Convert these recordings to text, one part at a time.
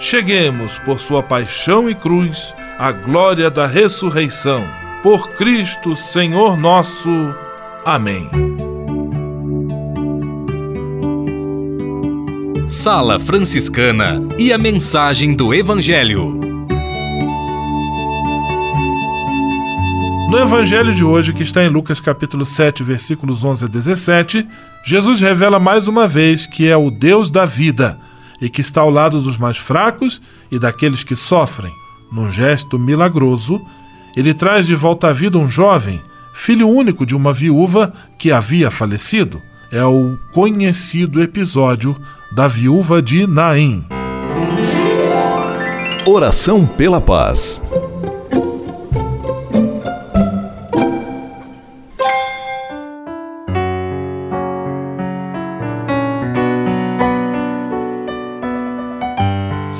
cheguemos, por sua paixão e cruz, à glória da ressurreição. Por Cristo, Senhor nosso. Amém. Sala Franciscana e a mensagem do Evangelho. No evangelho de hoje, que está em Lucas capítulo 7, versículos 11 a 17, Jesus revela mais uma vez que é o Deus da vida e que está ao lado dos mais fracos e daqueles que sofrem. Num gesto milagroso, ele traz de volta à vida um jovem, filho único de uma viúva que havia falecido. É o conhecido episódio da viúva de Naim. Oração pela paz.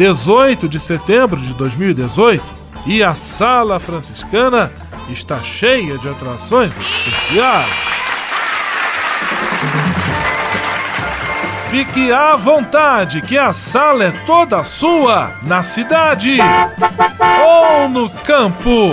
18 de setembro de 2018 e a Sala Franciscana está cheia de atrações especiais. Fique à vontade, que a sala é toda sua, na cidade ou no campo.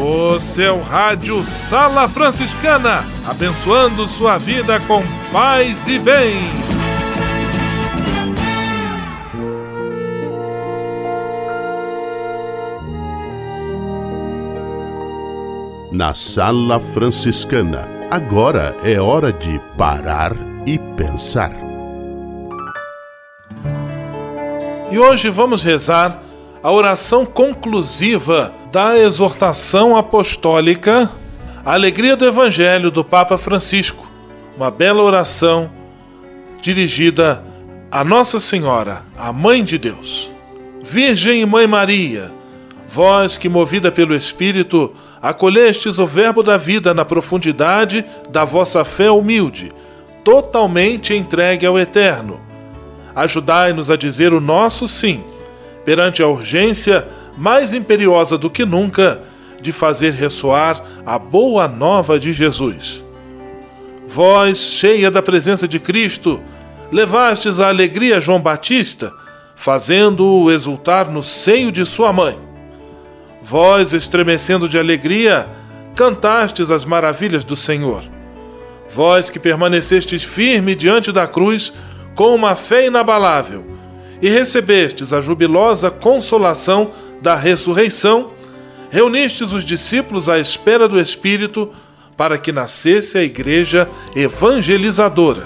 O seu rádio Sala Franciscana, abençoando sua vida com paz e bem. Na Sala Franciscana, agora é hora de parar e pensar. E hoje vamos rezar a oração conclusiva da exortação apostólica Alegria do Evangelho do Papa Francisco. Uma bela oração dirigida a Nossa Senhora, a Mãe de Deus. Virgem e Mãe Maria, vós que, movida pelo Espírito, acolhestes o Verbo da vida na profundidade da vossa fé humilde, totalmente entregue ao Eterno. Ajudai-nos a dizer o nosso sim perante a urgência mais imperiosa do que nunca de fazer ressoar a boa nova de Jesus. Vós, cheia da presença de Cristo, levastes a alegria a João Batista, fazendo-o exultar no seio de sua mãe. Vós, estremecendo de alegria, cantastes as maravilhas do Senhor. Vós que permanecestes firme diante da cruz, com uma fé inabalável, e recebestes a jubilosa consolação da ressurreição, reunistes os discípulos à espera do Espírito para que nascesse a igreja evangelizadora.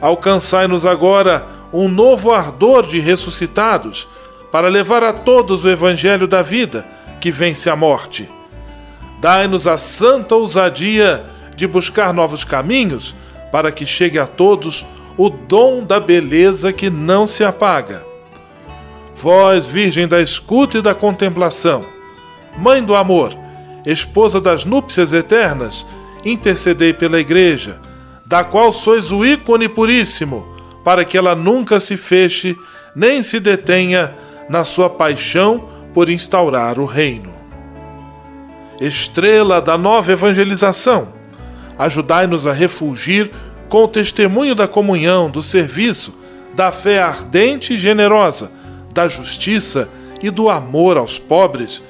Alcançai-nos agora um novo ardor de ressuscitados para levar a todos o evangelho da vida que vence a morte. Dai-nos a santa ousadia de buscar novos caminhos para que chegue a todos o dom da beleza que não se apaga. Vós, Virgem da escuta e da contemplação, Mãe do amor, esposa das núpcias eternas, intercedei pela Igreja, da qual sois o ícone puríssimo, para que ela nunca se feche nem se detenha na sua paixão por instaurar o reino. Estrela da nova evangelização, ajudai-nos a refulgir com o testemunho da comunhão, do serviço, da fé ardente e generosa da justiça e do amor aos pobres,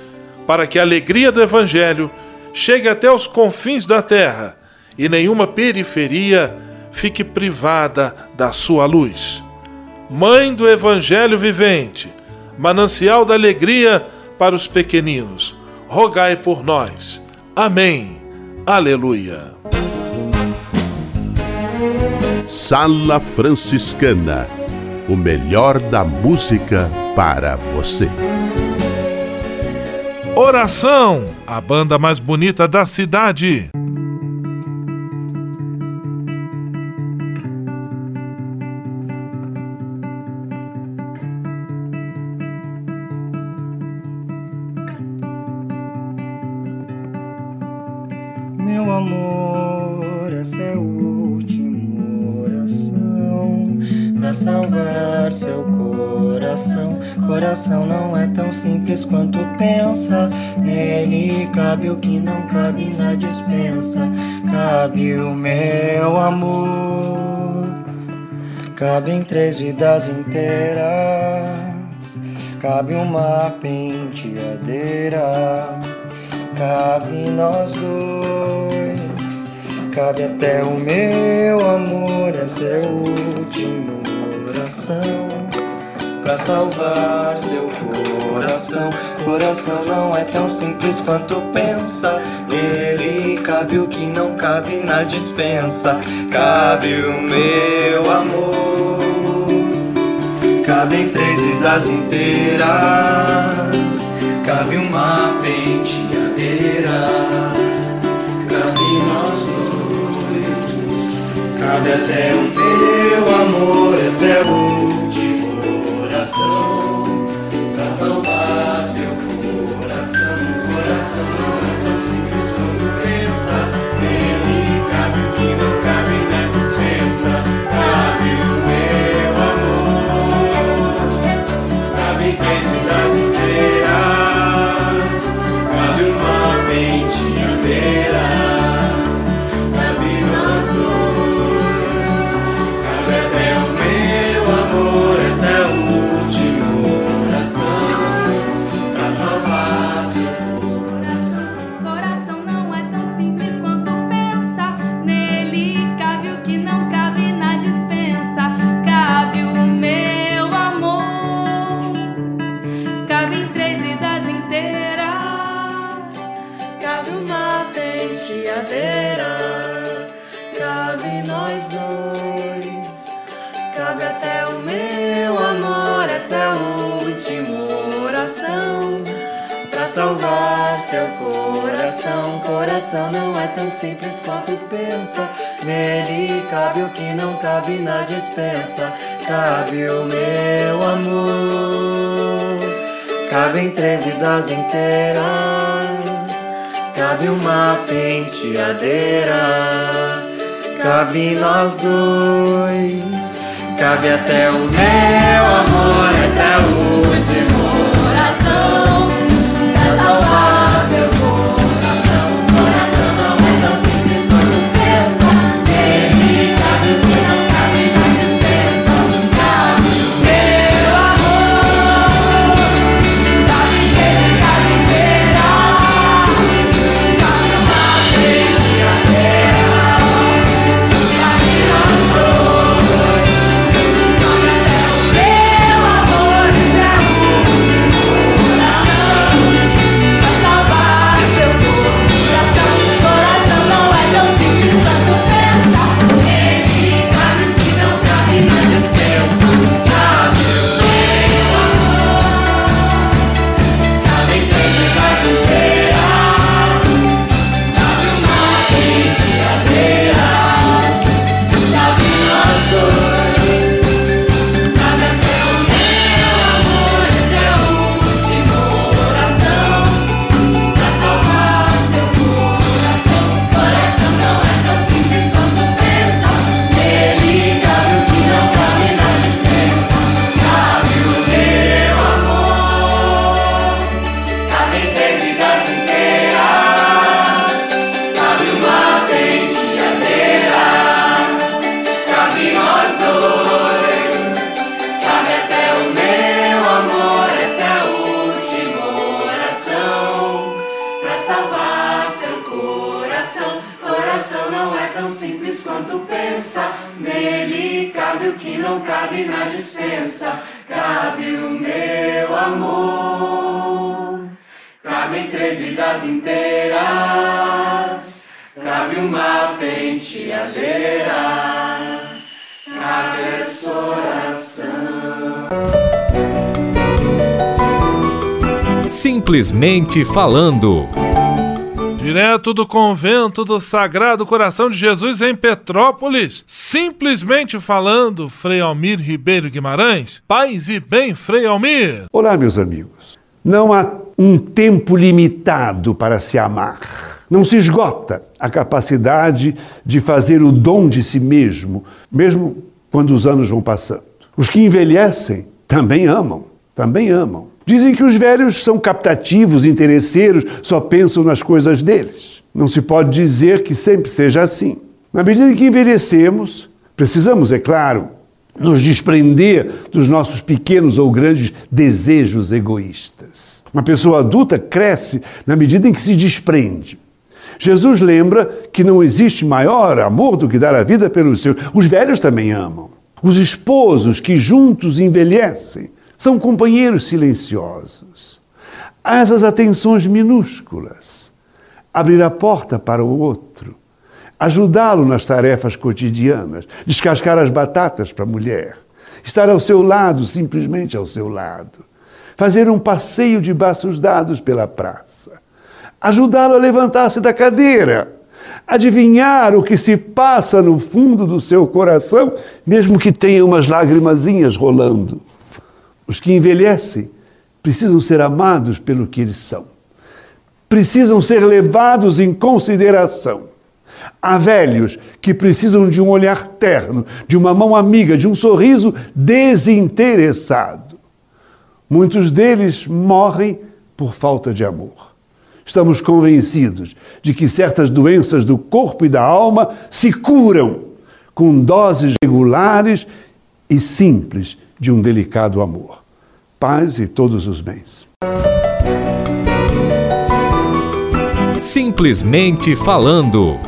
para que a alegria do Evangelho chegue até os confins da terra e nenhuma periferia fique privada da sua luz. Mãe do Evangelho vivente, manancial da alegria para os pequeninos, rogai por nós. Amém. Aleluia. Sala Franciscana o melhor da música para você. Oração, a banda mais bonita da cidade. Cabem três vidas inteiras. Cabe uma penteadeira. Cabe nós dois. Cabe até o meu amor. Essa é a última oração pra salvar seu coração. Coração não é tão simples quanto pensa. Nele cabe o que não cabe na dispensa. Cabe o meu amor. Cabem três vidas inteiras Cabe uma penteadeira Cabe nós dois Cabe até o teu amor esse é a último coração. Pra salvar seu coração Coração não é tão simples quanto pensa. Nele cabe o que não cabe na dispensa. Cabe o Cabem três vidas inteiras. Cabe uma penteadeira. Cabe nós dois. Cabe até o meu amor. Essa é a última oração. Tão simples quanto pensa. Nele cabe o que não cabe na dispensa. Cabe o meu amor. Cabem três vidas inteiras. Cabe uma penteadeira. Cabe essa oração. Simplesmente falando. Direto do convento do Sagrado Coração de Jesus em Petrópolis, simplesmente falando, Frei Almir Ribeiro Guimarães. Paz e bem, Frei Almir. Olá, meus amigos. Não há um tempo limitado para se amar. Não se esgota a capacidade de fazer o dom de si mesmo, mesmo quando os anos vão passando. Os que envelhecem também amam, também amam. Dizem que os velhos são captativos, interesseiros, só pensam nas coisas deles. Não se pode dizer que sempre seja assim. Na medida em que envelhecemos, precisamos, é claro, nos desprender dos nossos pequenos ou grandes desejos egoístas. Uma pessoa adulta cresce na medida em que se desprende. Jesus lembra que não existe maior amor do que dar a vida pelos seus. Os velhos também amam. Os esposos que juntos envelhecem são companheiros silenciosos. Essas atenções minúsculas. Abrir a porta para o outro. Ajudá-lo nas tarefas cotidianas. Descascar as batatas para a mulher. Estar ao seu lado, simplesmente ao seu lado. Fazer um passeio de braços dados pela praça. Ajudá-lo a levantar-se da cadeira. Adivinhar o que se passa no fundo do seu coração, mesmo que tenha umas lágrimazinhas rolando. Os que envelhecem precisam ser amados pelo que eles são. Precisam ser levados em consideração. Há velhos que precisam de um olhar terno, de uma mão amiga, de um sorriso desinteressado. Muitos deles morrem por falta de amor. Estamos convencidos de que certas doenças do corpo e da alma se curam com doses regulares e simples de um delicado amor. Paz e todos os bens. Simplesmente falando.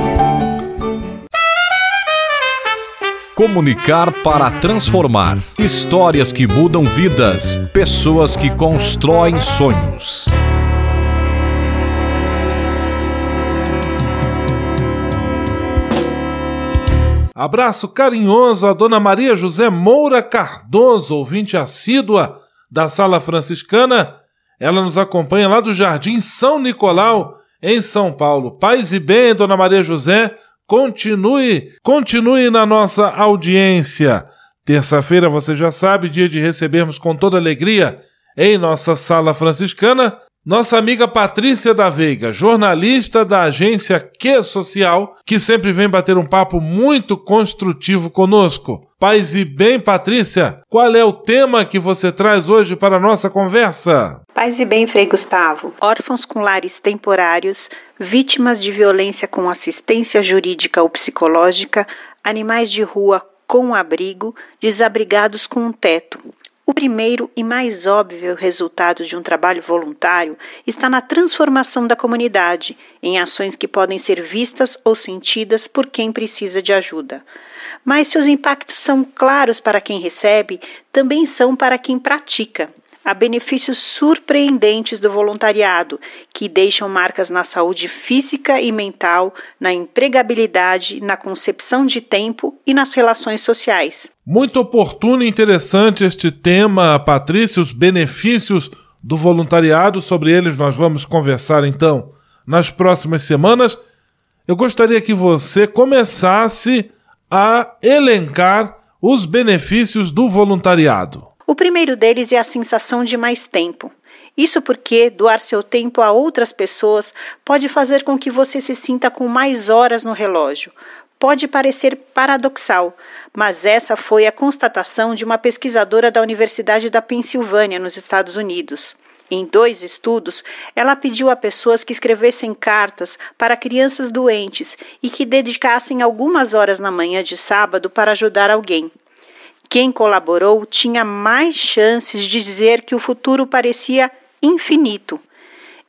Comunicar para transformar. Histórias que mudam vidas. Pessoas que constroem sonhos. Abraço carinhoso a Dona Maria José Moura Cardoso, ouvinte assídua da Sala Franciscana. Ela nos acompanha lá do Jardim São Nicolau, em São Paulo. Paz e bem, Dona Maria José, continue, continue na nossa audiência. Terça-feira, você já sabe, dia de recebermos com toda alegria em nossa Sala Franciscana nossa amiga Patrícia da Veiga, jornalista da agência Que Social, que sempre vem bater um papo muito construtivo conosco. Paz e bem, Patrícia, qual é o tema que você traz hoje para a nossa conversa? Paz e bem, Frei Gustavo. Órfãos com lares temporários, vítimas de violência com assistência jurídica ou psicológica, animais de rua com abrigo, desabrigados com um teto. O primeiro e mais óbvio resultado de um trabalho voluntário está na transformação da comunidade em ações que podem ser vistas ou sentidas por quem precisa de ajuda. Mas seus impactos são claros para quem recebe, também são para quem pratica. Há benefícios surpreendentes do voluntariado, que deixam marcas na saúde física e mental, na empregabilidade, na concepção de tempo e nas relações sociais. Muito oportuno e interessante este tema, Patrícia, os benefícios do voluntariado. Sobre eles nós vamos conversar então nas próximas semanas. Eu gostaria que você começasse a elencar os benefícios do voluntariado. O primeiro deles é a sensação de mais tempo. Isso porque doar seu tempo a outras pessoas pode fazer com que você se sinta com mais horas no relógio. Pode parecer paradoxal, mas essa foi a constatação de uma pesquisadora da Universidade da Pensilvânia, nos Estados Unidos. Em dois estudos, ela pediu a pessoas que escrevessem cartas para crianças doentes e que dedicassem algumas horas na manhã de sábado para ajudar alguém. Quem colaborou tinha mais chances de dizer que o futuro parecia infinito.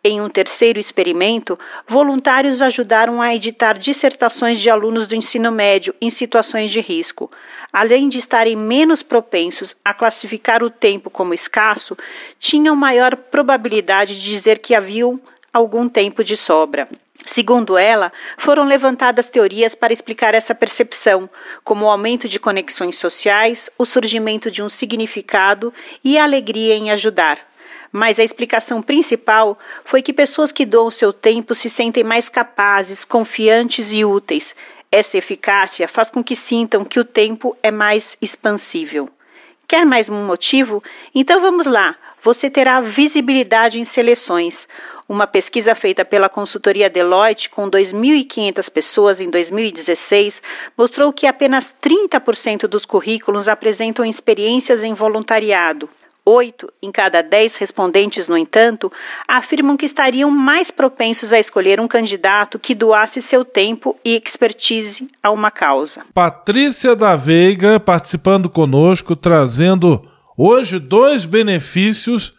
Em um terceiro experimento, voluntários ajudaram a editar dissertações de alunos do ensino médio em situações de risco. Além de estarem menos propensos a classificar o tempo como escasso, tinham maior probabilidade de dizer que haviam algum tempo de sobra. Segundo ela, foram levantadas teorias para explicar essa percepção, como o aumento de conexões sociais, o surgimento de um significado e a alegria em ajudar. Mas a explicação principal foi que pessoas que doam seu tempo se sentem mais capazes, confiantes e úteis. Essa eficácia faz com que sintam que o tempo é mais expansível. Quer mais um motivo? Então vamos lá. Você terá visibilidade em seleções. Uma pesquisa feita pela consultoria Deloitte com 2.500 pessoas em 2016 mostrou que apenas 30% dos currículos apresentam experiências em voluntariado. Oito em cada dez respondentes, no entanto, afirmam que estariam mais propensos a escolher um candidato que doasse seu tempo e expertise a uma causa. Patrícia da Veiga participando conosco, trazendo hoje dois benefícios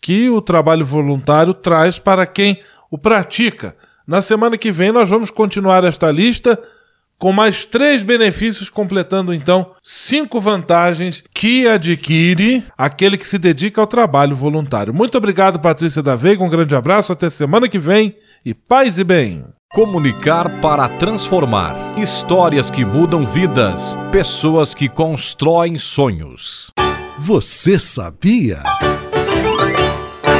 que o trabalho voluntário traz para quem o pratica. Na semana que vem nós vamos continuar esta lista com mais três benefícios, completando então cinco vantagens que adquire aquele que se dedica ao trabalho voluntário. Muito obrigado, Patrícia da Veiga. Um grande abraço, até semana que vem e paz e bem. Comunicar para transformar. Histórias que mudam vidas. Pessoas que constroem sonhos. Você sabia?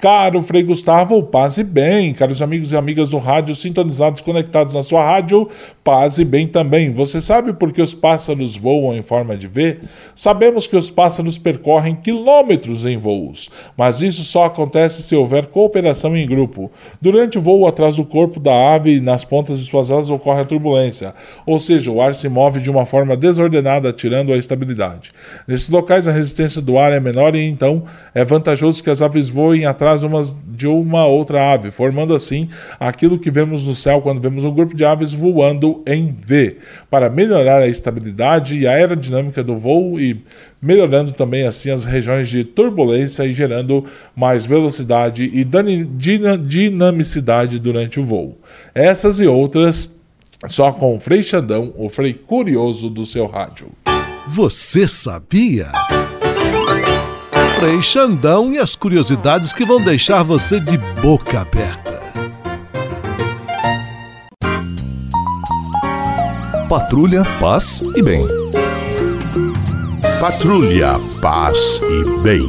Caro Frei Gustavo, paz e bem. Caros amigos e amigas do rádio sintonizados, conectados na sua rádio, paz e bem também. Você sabe por que os pássaros voam em forma de V? Sabemos que os pássaros percorrem quilômetros em voos, mas isso só acontece se houver cooperação em grupo. Durante o voo atrás do corpo da ave e nas pontas de suas asas ocorre a turbulência, ou seja, o ar se move de uma forma desordenada, tirando a estabilidade. Nesses locais, a resistência do ar é menor e então é vantajoso que as aves voem atrás atrás umas, de uma outra ave, formando assim aquilo que vemos no céu quando vemos um grupo de aves voando em V, para melhorar a estabilidade e a aerodinâmica do voo e melhorando também assim as regiões de turbulência e gerando mais velocidade e dinamicidade durante o voo. Essas e outras só com o Frei Xandão, o Frei Curioso do seu rádio. Você sabia? Frei Xandão e as curiosidades que vão deixar você de boca aberta. Patrulha, paz e bem. Patrulha, paz e bem.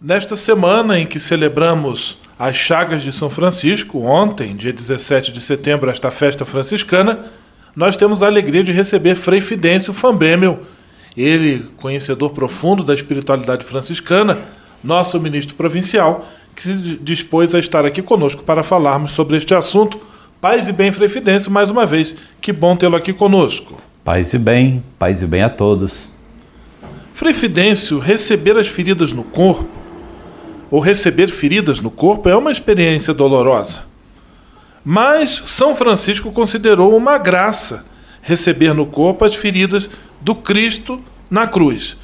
Nesta semana em que celebramos as Chagas de São Francisco, ontem, dia 17 de setembro, esta festa franciscana, nós temos a alegria de receber Frei Fidêncio Fambemel, ele, conhecedor profundo da espiritualidade franciscana, nosso ministro provincial, que se dispôs a estar aqui conosco para falarmos sobre este assunto. Paz e bem, Frei Fidêncio, mais uma vez. Que bom tê-lo aqui conosco. Paz e bem, paz e bem a todos. Frei Fidêncio, receber as feridas no corpo, ou receber feridas no corpo, é uma experiência dolorosa. Mas São Francisco considerou uma graça receber no corpo as feridas do Cristo na cruz.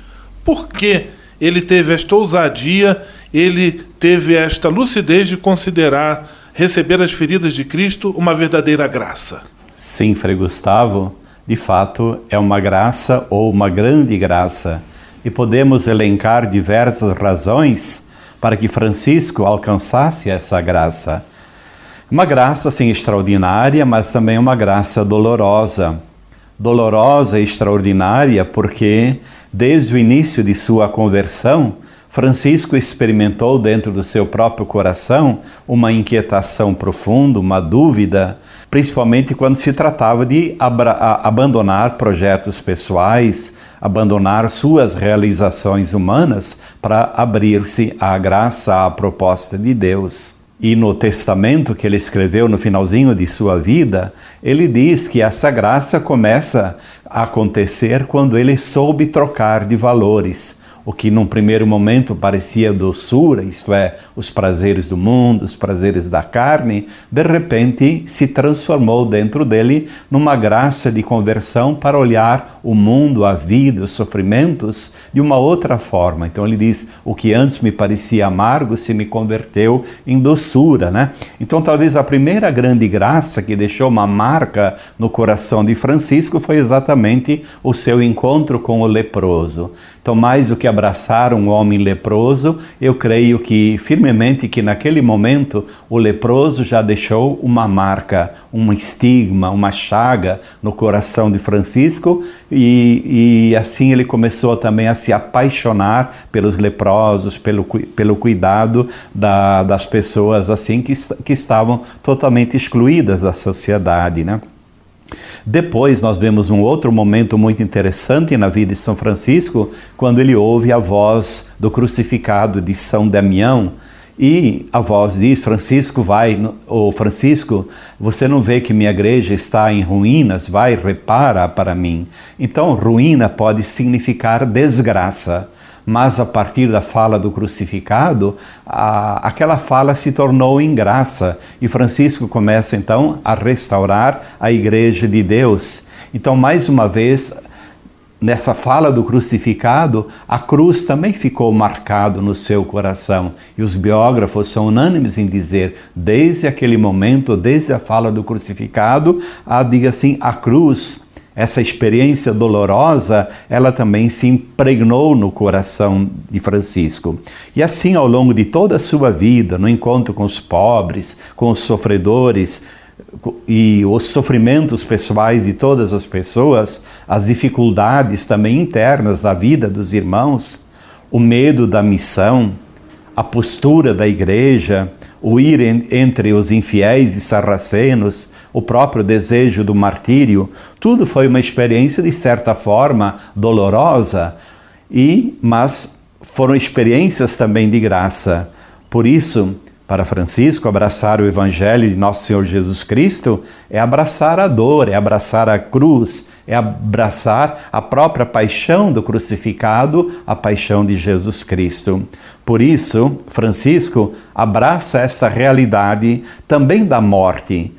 Por que ele teve esta ousadia, ele teve esta lucidez de considerar receber as feridas de Cristo uma verdadeira graça? Sim, Frei Gustavo, de fato é uma graça ou uma grande graça. E podemos elencar diversas razões para que Francisco alcançasse essa graça. Uma graça assim extraordinária, mas também uma graça dolorosa dolorosa e extraordinária, porque desde o início de sua conversão, Francisco experimentou dentro do seu próprio coração uma inquietação profunda, uma dúvida, principalmente quando se tratava de abandonar projetos pessoais, abandonar suas realizações humanas para abrir-se à graça, à proposta de Deus. E no testamento que ele escreveu no finalzinho de sua vida, ele diz que essa graça começa a acontecer quando ele soube trocar de valores o que num primeiro momento parecia doçura, isto é, os prazeres do mundo, os prazeres da carne, de repente se transformou dentro dele numa graça de conversão para olhar o mundo, a vida, os sofrimentos de uma outra forma. Então ele diz: o que antes me parecia amargo se me converteu em doçura, né? Então talvez a primeira grande graça que deixou uma marca no coração de Francisco foi exatamente o seu encontro com o leproso. Então, mais do que abraçar um homem leproso, eu creio que firmemente que naquele momento o leproso já deixou uma marca, um estigma, uma chaga no coração de Francisco e, e assim ele começou também a se apaixonar pelos leprosos, pelo, pelo cuidado da, das pessoas assim que, que estavam totalmente excluídas da sociedade, né? Depois nós vemos um outro momento muito interessante na vida de São Francisco, quando ele ouve a voz do crucificado de São Damião, e a voz diz: Francisco, vai, ou Francisco, você não vê que minha igreja está em ruínas? Vai, repara para mim. Então, ruína pode significar desgraça mas a partir da fala do crucificado, a, aquela fala se tornou em graça e Francisco começa então a restaurar a igreja de Deus. Então, mais uma vez, nessa fala do crucificado, a cruz também ficou marcado no seu coração. E os biógrafos são unânimes em dizer, desde aquele momento, desde a fala do crucificado, a diga assim, a cruz essa experiência dolorosa, ela também se impregnou no coração de Francisco. E assim, ao longo de toda a sua vida, no encontro com os pobres, com os sofredores, e os sofrimentos pessoais de todas as pessoas, as dificuldades também internas da vida dos irmãos, o medo da missão, a postura da igreja, o ir entre os infiéis e sarracenos, o próprio desejo do martírio, tudo foi uma experiência de certa forma dolorosa e mas foram experiências também de graça. Por isso, para Francisco, abraçar o Evangelho de Nosso Senhor Jesus Cristo é abraçar a dor, é abraçar a cruz, é abraçar a própria paixão do crucificado, a paixão de Jesus Cristo. Por isso, Francisco abraça essa realidade também da morte,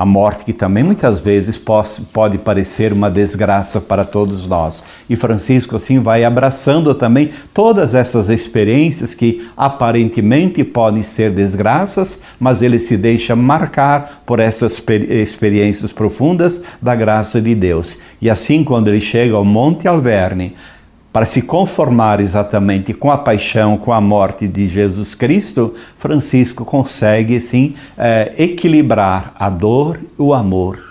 a morte que também muitas vezes pode parecer uma desgraça para todos nós. E Francisco assim vai abraçando também todas essas experiências que aparentemente podem ser desgraças, mas ele se deixa marcar por essas experiências profundas da graça de Deus. E assim quando ele chega ao Monte Alverne, para se conformar exatamente com a paixão, com a morte de Jesus Cristo, Francisco consegue, sim, é, equilibrar a dor e o amor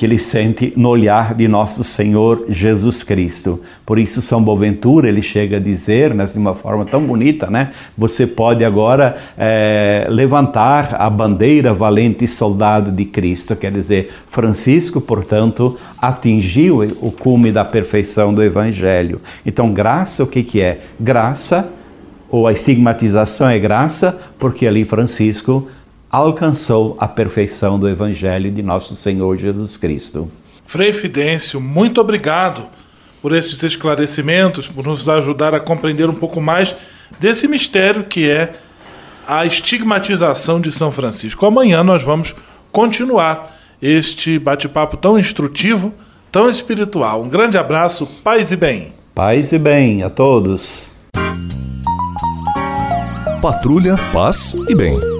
que ele sente no olhar de nosso Senhor Jesus Cristo. Por isso, São Boaventura, ele chega a dizer, né, de uma forma tão bonita, né? Você pode agora é, levantar a bandeira valente soldado de Cristo. Quer dizer, Francisco, portanto, atingiu o cume da perfeição do Evangelho. Então, graça, o que, que é? Graça, ou a estigmatização é graça, porque ali Francisco alcançou a perfeição do Evangelho de nosso Senhor Jesus Cristo. Frei Fidêncio, muito obrigado por esses esclarecimentos, por nos ajudar a compreender um pouco mais desse mistério que é a estigmatização de São Francisco. Amanhã nós vamos continuar este bate-papo tão instrutivo, tão espiritual. Um grande abraço, paz e bem. Paz e bem a todos. Patrulha, paz e bem.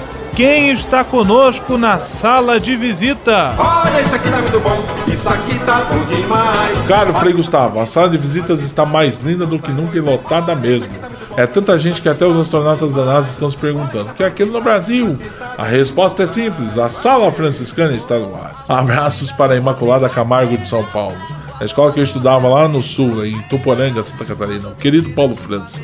quem está conosco na sala de visita? Olha, isso aqui tá muito bom, isso aqui tá bom demais. Caro Frei Gustavo, a sala de visitas está mais linda do que nunca e lotada mesmo. É tanta gente que até os astronautas da NASA estão se perguntando: o que é aquilo no Brasil? A resposta é simples: a sala franciscana está no ar. Abraços para a Imaculada Camargo de São Paulo, a escola que eu estudava lá no sul, em Tuporanga, Santa Catarina, o querido Paulo França.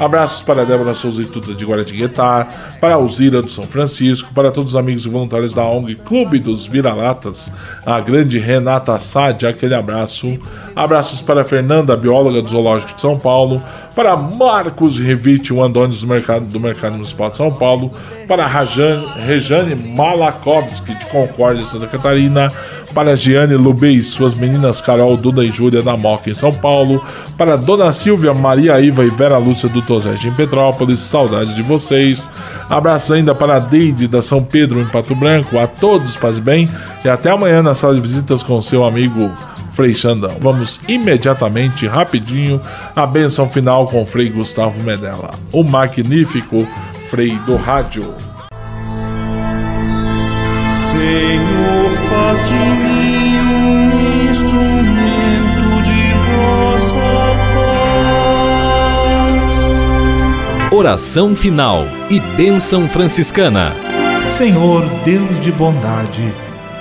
Abraços para Débora Souza e Tuta de Guaratinguetá, para Alzira do São Francisco, para todos os amigos e voluntários da ONG Clube dos Vira-Latas, a grande Renata Sade, aquele abraço. Abraços para Fernanda, bióloga do Zoológico de São Paulo, para Marcos Revite, o Andônio do Mercado, do Mercado Municipal de São Paulo, para Rajane, Rejane Malakovski, de Concórdia, Santa Catarina, para Giane Lubei e suas meninas Carol, Duda e Júlia da Moca, em São Paulo, para Dona Silvia, Maria Iva e Vera Lúcia do Tosete, em Petrópolis, saudades de vocês. Abraço ainda para a Deide da São Pedro, em Pato Branco, a todos, paz bem, e até amanhã na sala de visitas com seu amigo Frei Xandão. Vamos imediatamente, rapidinho, a benção final com o Frei Gustavo Medella, o magnífico Frei do Rádio. Senhor, faz de mim um instrumento de vossa paz. Oração final e bênção franciscana. Senhor, Deus de bondade,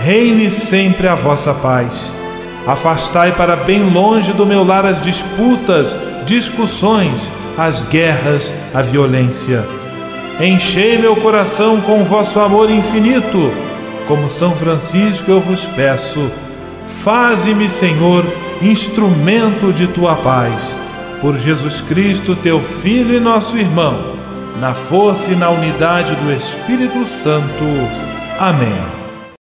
reine sempre a vossa paz. Afastai para bem longe do meu lar as disputas, discussões, as guerras, a violência. Enchei meu coração com vosso amor infinito. Como São Francisco eu vos peço, faze-me, Senhor, instrumento de tua paz. Por Jesus Cristo, teu Filho e nosso irmão, na força e na unidade do Espírito Santo. Amém.